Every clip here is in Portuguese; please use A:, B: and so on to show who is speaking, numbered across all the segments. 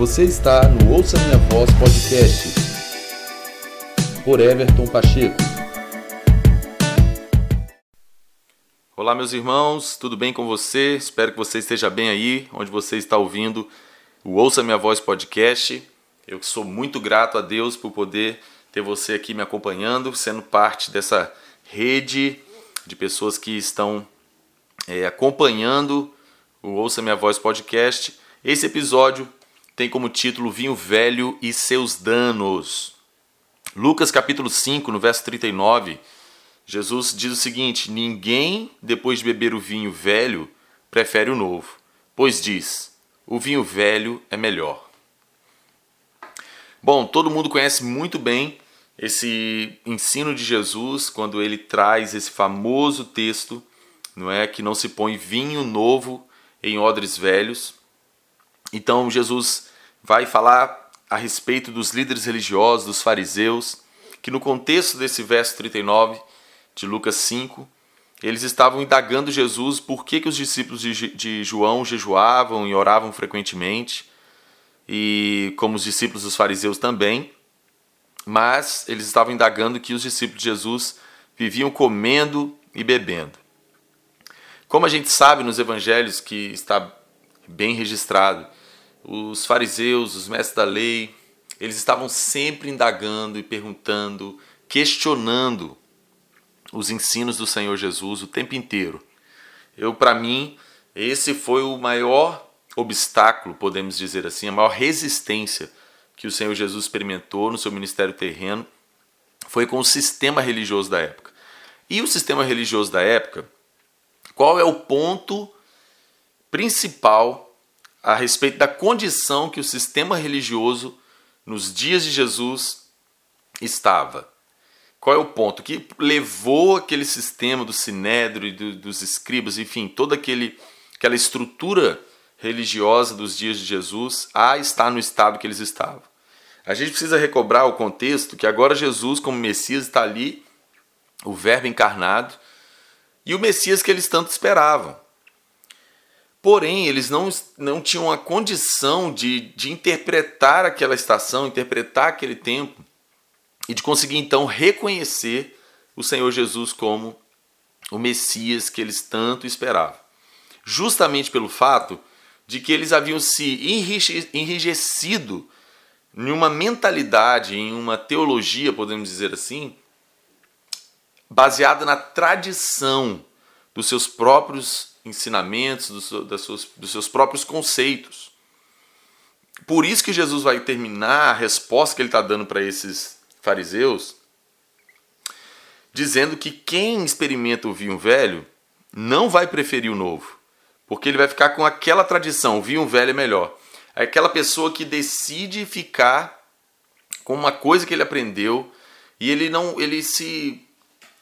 A: Você está no Ouça Minha Voz Podcast por Everton Pacheco.
B: Olá, meus irmãos, tudo bem com você? Espero que você esteja bem aí, onde você está ouvindo o Ouça Minha Voz Podcast. Eu sou muito grato a Deus por poder ter você aqui me acompanhando, sendo parte dessa rede de pessoas que estão é, acompanhando o Ouça Minha Voz Podcast. Esse episódio tem como título Vinho Velho e seus danos. Lucas capítulo 5, no verso 39, Jesus diz o seguinte: Ninguém, depois de beber o vinho velho, prefere o novo, pois diz: o vinho velho é melhor. Bom, todo mundo conhece muito bem esse ensino de Jesus quando ele traz esse famoso texto, não é que não se põe vinho novo em odres velhos. Então Jesus vai falar a respeito dos líderes religiosos, dos fariseus, que no contexto desse verso 39 de Lucas 5, eles estavam indagando Jesus por que, que os discípulos de, de João jejuavam e oravam frequentemente, e como os discípulos dos fariseus também, mas eles estavam indagando que os discípulos de Jesus viviam comendo e bebendo. Como a gente sabe nos evangelhos que está bem registrado, os fariseus, os mestres da lei, eles estavam sempre indagando e perguntando, questionando os ensinos do Senhor Jesus o tempo inteiro. Eu, para mim, esse foi o maior obstáculo, podemos dizer assim, a maior resistência que o Senhor Jesus experimentou no seu ministério terreno foi com o sistema religioso da época. E o sistema religioso da época, qual é o ponto principal a respeito da condição que o sistema religioso nos dias de Jesus estava. Qual é o ponto? Que levou aquele sistema do sinédrio e do, dos escribas, enfim, toda aquele, aquela estrutura religiosa dos dias de Jesus a estar no estado que eles estavam. A gente precisa recobrar o contexto que agora Jesus, como Messias, está ali, o Verbo encarnado, e o Messias que eles tanto esperavam. Porém, eles não, não tinham a condição de, de interpretar aquela estação, interpretar aquele tempo e de conseguir então reconhecer o Senhor Jesus como o Messias que eles tanto esperavam. Justamente pelo fato de que eles haviam se enrijecido em uma mentalidade, em uma teologia, podemos dizer assim, baseada na tradição dos seus próprios ensinamentos, dos, das suas, dos seus próprios conceitos. Por isso que Jesus vai terminar a resposta que ele está dando para esses fariseus, dizendo que quem experimenta o vinho velho não vai preferir o novo, porque ele vai ficar com aquela tradição, o vinho velho é melhor. É aquela pessoa que decide ficar com uma coisa que ele aprendeu e ele não, ele se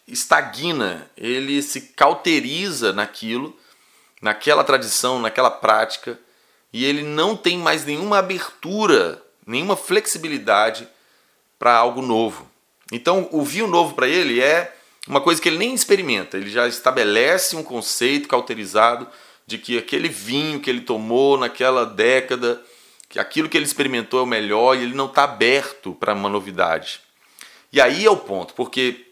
B: estagna, ele se cauteriza naquilo naquela tradição, naquela prática, e ele não tem mais nenhuma abertura, nenhuma flexibilidade para algo novo. Então, o vinho novo para ele é uma coisa que ele nem experimenta, ele já estabelece um conceito cauterizado de que aquele vinho que ele tomou naquela década, que aquilo que ele experimentou é o melhor e ele não está aberto para uma novidade. E aí é o ponto, porque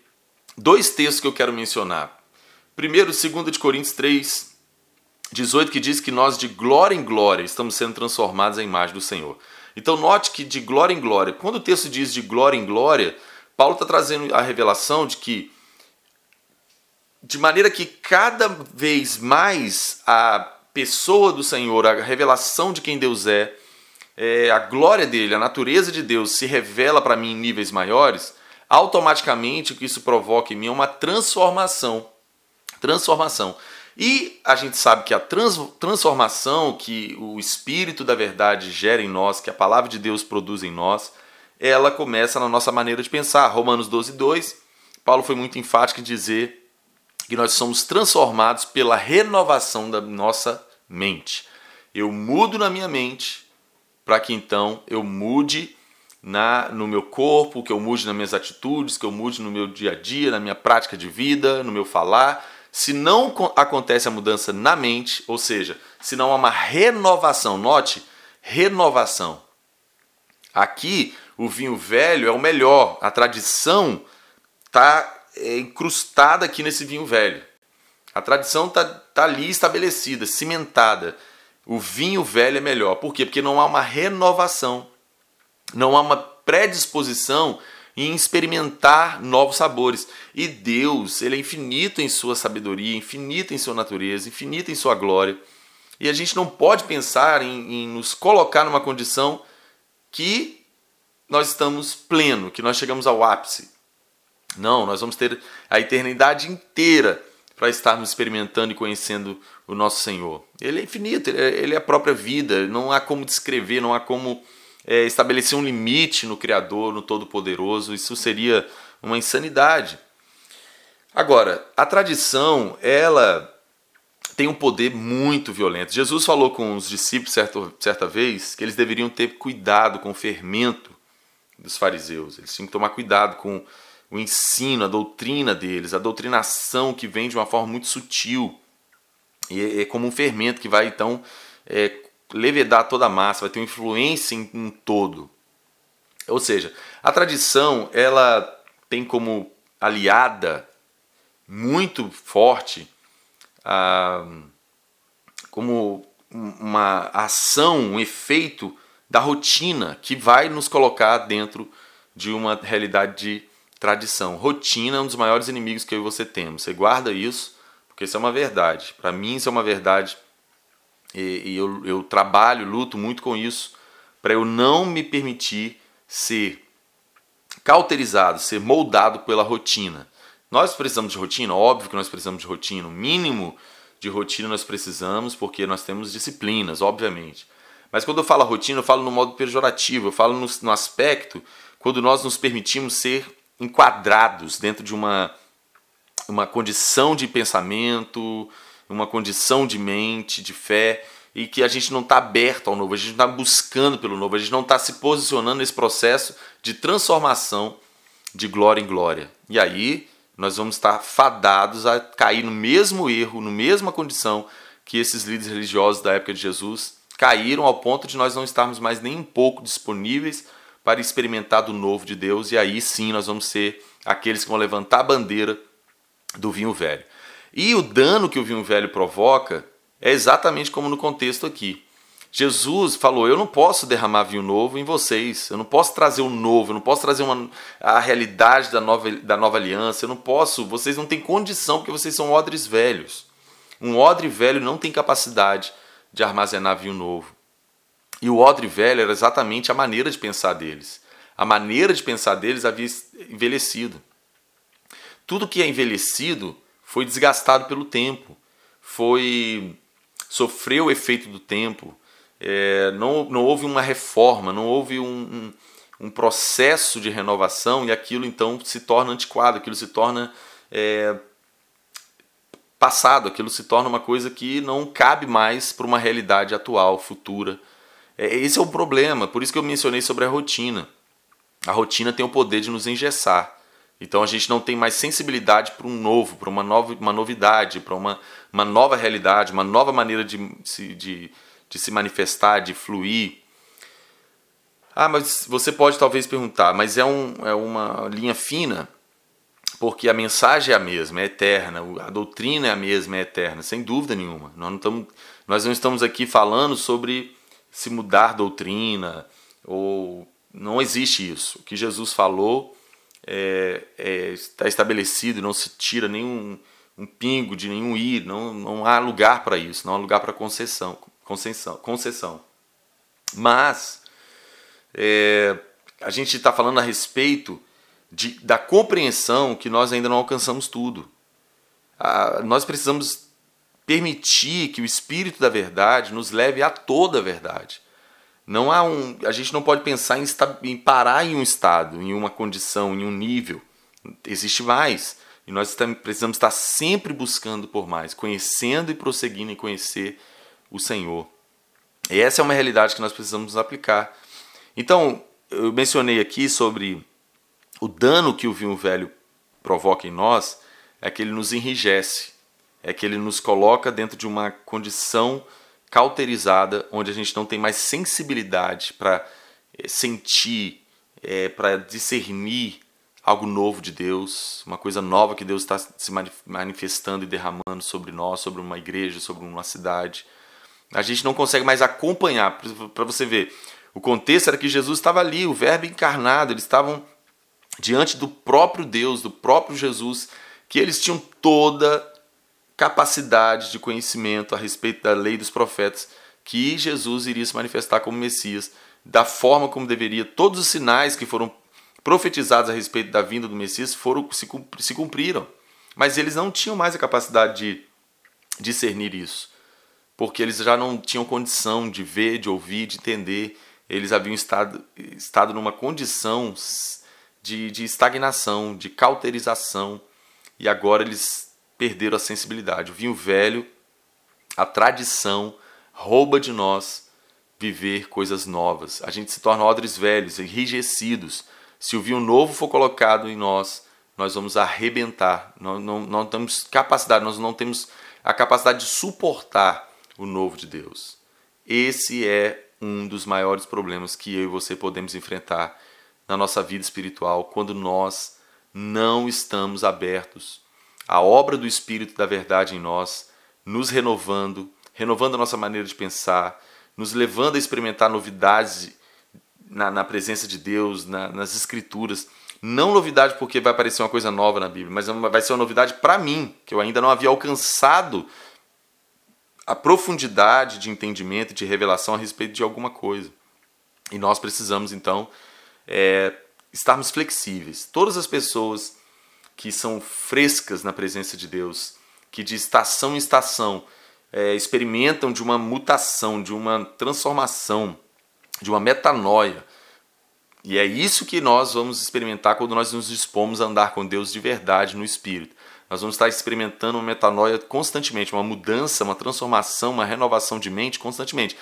B: dois textos que eu quero mencionar. Primeiro, 2 de Coríntios 3, 18 que diz que nós de glória em glória estamos sendo transformados à imagem do Senhor. Então note que de glória em glória, quando o texto diz de glória em glória, Paulo está trazendo a revelação de que de maneira que cada vez mais a pessoa do Senhor, a revelação de quem Deus é, é a glória dele, a natureza de Deus se revela para mim em níveis maiores, automaticamente o que isso provoca em mim é uma transformação. Transformação. E a gente sabe que a trans, transformação que o Espírito da Verdade gera em nós, que a palavra de Deus produz em nós, ela começa na nossa maneira de pensar. Romanos 12, 2, Paulo foi muito enfático em dizer que nós somos transformados pela renovação da nossa mente. Eu mudo na minha mente para que então eu mude na, no meu corpo, que eu mude nas minhas atitudes, que eu mude no meu dia a dia, na minha prática de vida, no meu falar se não acontece a mudança na mente, ou seja, se não há uma renovação, note, renovação. Aqui, o vinho velho é o melhor. A tradição está é, incrustada aqui nesse vinho velho. A tradição está tá ali estabelecida, cimentada. O vinho velho é melhor. Por quê? Porque não há uma renovação, não há uma predisposição em experimentar novos sabores. E Deus, ele é infinito em sua sabedoria, infinito em sua natureza, infinito em sua glória. E a gente não pode pensar em, em nos colocar numa condição que nós estamos pleno, que nós chegamos ao ápice. Não, nós vamos ter a eternidade inteira para estarmos experimentando e conhecendo o nosso Senhor. Ele é infinito, ele é, a própria vida, não há como descrever, não há como é, estabelecer um limite no Criador, no Todo-Poderoso, isso seria uma insanidade. Agora, a tradição, ela tem um poder muito violento. Jesus falou com os discípulos certa, certa vez que eles deveriam ter cuidado com o fermento dos fariseus, eles tinham que tomar cuidado com o ensino, a doutrina deles, a doutrinação que vem de uma forma muito sutil. E é, é como um fermento que vai então é, levedar toda a massa, vai ter uma influência em, em todo. Ou seja, a tradição ela tem como aliada muito forte ah, como uma ação, um efeito da rotina que vai nos colocar dentro de uma realidade de tradição. Rotina é um dos maiores inimigos que eu e você temos. Você guarda isso, porque isso é uma verdade. Para mim, isso é uma verdade. E, e eu, eu trabalho, luto muito com isso, para eu não me permitir ser cauterizado, ser moldado pela rotina. Nós precisamos de rotina? Óbvio que nós precisamos de rotina. O mínimo de rotina nós precisamos, porque nós temos disciplinas, obviamente. Mas quando eu falo rotina, eu falo no modo pejorativo, eu falo no, no aspecto quando nós nos permitimos ser enquadrados dentro de uma, uma condição de pensamento, uma condição de mente, de fé, e que a gente não está aberto ao novo, a gente não está buscando pelo novo, a gente não está se posicionando nesse processo de transformação de glória em glória. E aí nós vamos estar fadados a cair no mesmo erro, no mesma condição que esses líderes religiosos da época de Jesus caíram ao ponto de nós não estarmos mais nem um pouco disponíveis para experimentar do novo de Deus, e aí sim nós vamos ser aqueles que vão levantar a bandeira do vinho velho. E o dano que o vinho velho provoca é exatamente como no contexto aqui. Jesus falou: Eu não posso derramar vinho novo em vocês, eu não posso trazer o um novo, eu não posso trazer uma, a realidade da nova, da nova aliança, eu não posso, vocês não têm condição porque vocês são odres velhos. Um odre velho não tem capacidade de armazenar vinho novo. E o odre velho era exatamente a maneira de pensar deles. A maneira de pensar deles havia envelhecido. Tudo que é envelhecido foi desgastado pelo tempo, foi sofreu o efeito do tempo. É, não, não houve uma reforma, não houve um, um, um, processo de renovação e aquilo então se torna antiquado, aquilo se torna é, passado, aquilo se torna uma coisa que não cabe mais para uma realidade atual, futura. É, esse é o problema, por isso que eu mencionei sobre a rotina. A rotina tem o poder de nos engessar. Então a gente não tem mais sensibilidade para um novo, para uma, nova, uma novidade, para uma, uma nova realidade, uma nova maneira de se, de, de se manifestar, de fluir. Ah, mas você pode talvez perguntar, mas é, um, é uma linha fina? Porque a mensagem é a mesma, é eterna, a doutrina é a mesma, é eterna, sem dúvida nenhuma. Nós não, estamos, nós não estamos aqui falando sobre se mudar doutrina, ou não existe isso. O que Jesus falou é, é, está estabelecido, não se tira nenhum um pingo de nenhum ir, não, não há lugar para isso, não há lugar para concessão, concessão, concessão. Mas é, a gente está falando a respeito de, da compreensão que nós ainda não alcançamos tudo. Nós precisamos permitir que o Espírito da Verdade nos leve a toda a verdade. Não há um, a gente não pode pensar em, em parar em um estado, em uma condição, em um nível. Existe mais. E nós precisamos estar sempre buscando por mais, conhecendo e prosseguindo em conhecer o Senhor. E essa é uma realidade que nós precisamos aplicar. Então, eu mencionei aqui sobre o dano que o vinho velho provoca em nós, é que ele nos enrijece é que ele nos coloca dentro de uma condição cauterizada, onde a gente não tem mais sensibilidade para é, sentir, é, para discernir algo novo de Deus, uma coisa nova que Deus está se manifestando e derramando sobre nós, sobre uma igreja, sobre uma cidade. A gente não consegue mais acompanhar, para você ver. O contexto era que Jesus estava ali, o Verbo encarnado, eles estavam diante do próprio Deus, do próprio Jesus, que eles tinham toda capacidade de conhecimento a respeito da lei dos profetas, que Jesus iria se manifestar como Messias, da forma como deveria. Todos os sinais que foram profetizados a respeito da vinda do Messias foram se cumpriram. Mas eles não tinham mais a capacidade de discernir isso, porque eles já não tinham condição de ver, de ouvir, de entender. Eles haviam estado, estado numa condição de, de estagnação, de cauterização, e agora eles perderam a sensibilidade. O vinho velho, a tradição, rouba de nós viver coisas novas. A gente se torna odres velhos, enrijecidos. Se o vinho novo for colocado em nós, nós vamos arrebentar. Nós não, não temos capacidade, nós não temos a capacidade de suportar o novo de Deus. Esse é um dos maiores problemas que eu e você podemos enfrentar na nossa vida espiritual quando nós não estamos abertos à obra do Espírito da verdade em nós, nos renovando, renovando a nossa maneira de pensar, nos levando a experimentar novidades na, na presença de Deus, na, nas Escrituras. Não novidade porque vai aparecer uma coisa nova na Bíblia, mas vai ser uma novidade para mim, que eu ainda não havia alcançado a profundidade de entendimento de revelação a respeito de alguma coisa. E nós precisamos então é, estarmos flexíveis. Todas as pessoas que são frescas na presença de Deus, que de estação em estação é, experimentam de uma mutação, de uma transformação, de uma metanoia. E é isso que nós vamos experimentar quando nós nos dispomos a andar com Deus de verdade no Espírito. Nós vamos estar experimentando uma metanoia constantemente, uma mudança, uma transformação, uma renovação de mente constantemente.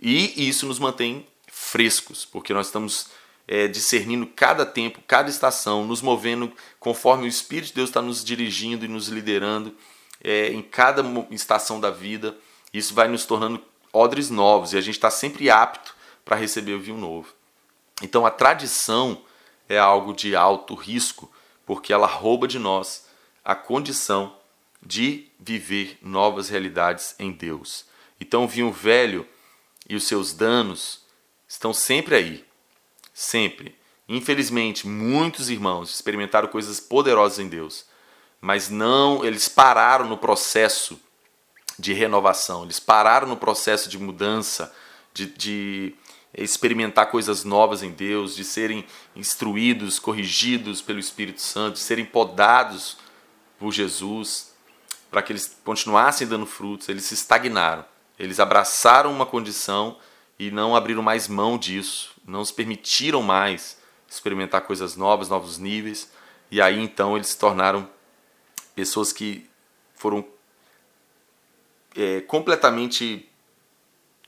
B: E isso nos mantém frescos, porque nós estamos é, discernindo cada tempo, cada estação, nos movendo conforme o Espírito de Deus está nos dirigindo e nos liderando é, em cada estação da vida. Isso vai nos tornando odres novos e a gente está sempre apto para receber o vinho novo. Então a tradição é algo de alto risco, porque ela rouba de nós a condição de viver novas realidades em Deus. Então o vinho velho e os seus danos estão sempre aí, sempre. Infelizmente, muitos irmãos experimentaram coisas poderosas em Deus, mas não, eles pararam no processo de renovação, eles pararam no processo de mudança, de, de experimentar coisas novas em Deus, de serem instruídos, corrigidos pelo Espírito Santo, de serem podados por Jesus, para que eles continuassem dando frutos, eles se estagnaram. Eles abraçaram uma condição e não abriram mais mão disso, não se permitiram mais experimentar coisas novas, novos níveis, e aí então eles se tornaram pessoas que foram é, completamente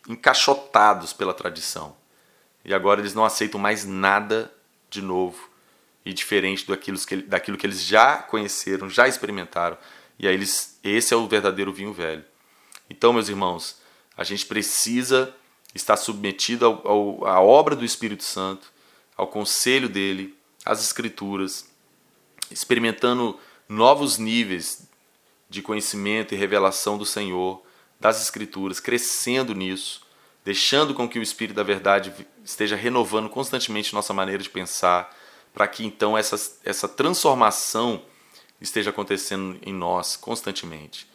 B: encaixotados pela tradição. E agora eles não aceitam mais nada de novo e diferente daquilo que, daquilo que eles já conheceram, já experimentaram. E aí eles, esse é o verdadeiro vinho velho. Então, meus irmãos, a gente precisa estar submetido ao, ao, à obra do Espírito Santo, ao conselho dele, às Escrituras, experimentando novos níveis de conhecimento e revelação do Senhor, das Escrituras, crescendo nisso, deixando com que o Espírito da Verdade esteja renovando constantemente nossa maneira de pensar, para que então essa, essa transformação esteja acontecendo em nós constantemente.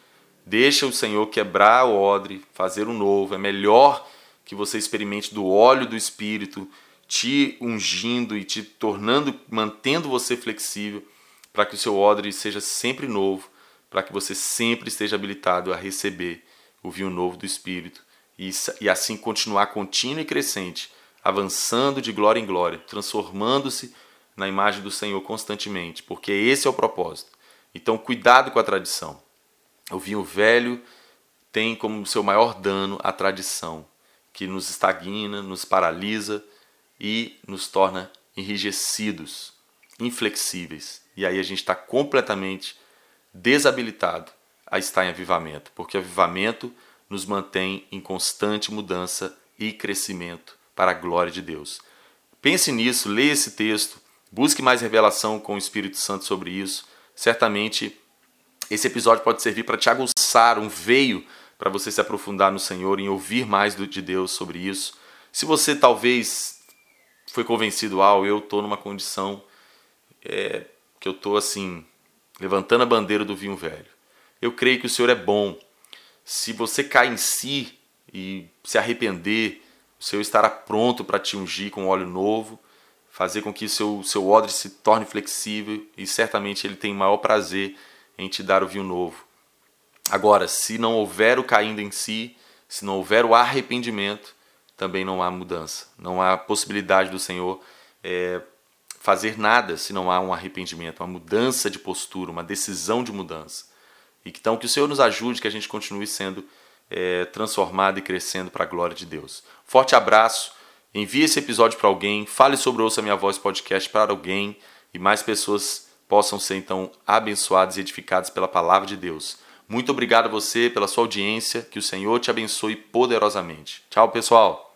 B: Deixa o Senhor quebrar o odre, fazer o novo. É melhor que você experimente do óleo do Espírito, te ungindo e te tornando, mantendo você flexível, para que o seu odre seja sempre novo, para que você sempre esteja habilitado a receber o vinho novo do Espírito e, e assim continuar contínuo e crescente, avançando de glória em glória, transformando-se na imagem do Senhor constantemente, porque esse é o propósito. Então, cuidado com a tradição. O vinho velho tem como seu maior dano a tradição que nos estagna, nos paralisa e nos torna enrijecidos, inflexíveis. E aí a gente está completamente desabilitado a estar em avivamento, porque avivamento nos mantém em constante mudança e crescimento para a glória de Deus. Pense nisso, leia esse texto, busque mais revelação com o Espírito Santo sobre isso. Certamente esse episódio pode servir para te aguçar um veio para você se aprofundar no Senhor, em ouvir mais de Deus sobre isso. Se você talvez foi convencido, ah, eu estou numa condição é, que eu estou assim, levantando a bandeira do vinho velho. Eu creio que o Senhor é bom. Se você cai em si e se arrepender, o Senhor estará pronto para te ungir com óleo novo, fazer com que seu, seu odre se torne flexível e certamente Ele tem maior prazer em te dar o vinho novo. Agora, se não houver o caindo em si, se não houver o arrependimento, também não há mudança. Não há possibilidade do Senhor é, fazer nada se não há um arrependimento, uma mudança de postura, uma decisão de mudança. E então que o Senhor nos ajude, que a gente continue sendo é, transformado e crescendo para a glória de Deus. Forte abraço, envie esse episódio para alguém, fale sobre Ouça Minha Voz podcast para alguém e mais pessoas possam ser então abençoadas e edificadas pela palavra de Deus. Muito obrigado a você pela sua audiência, que o Senhor te abençoe poderosamente. Tchau, pessoal!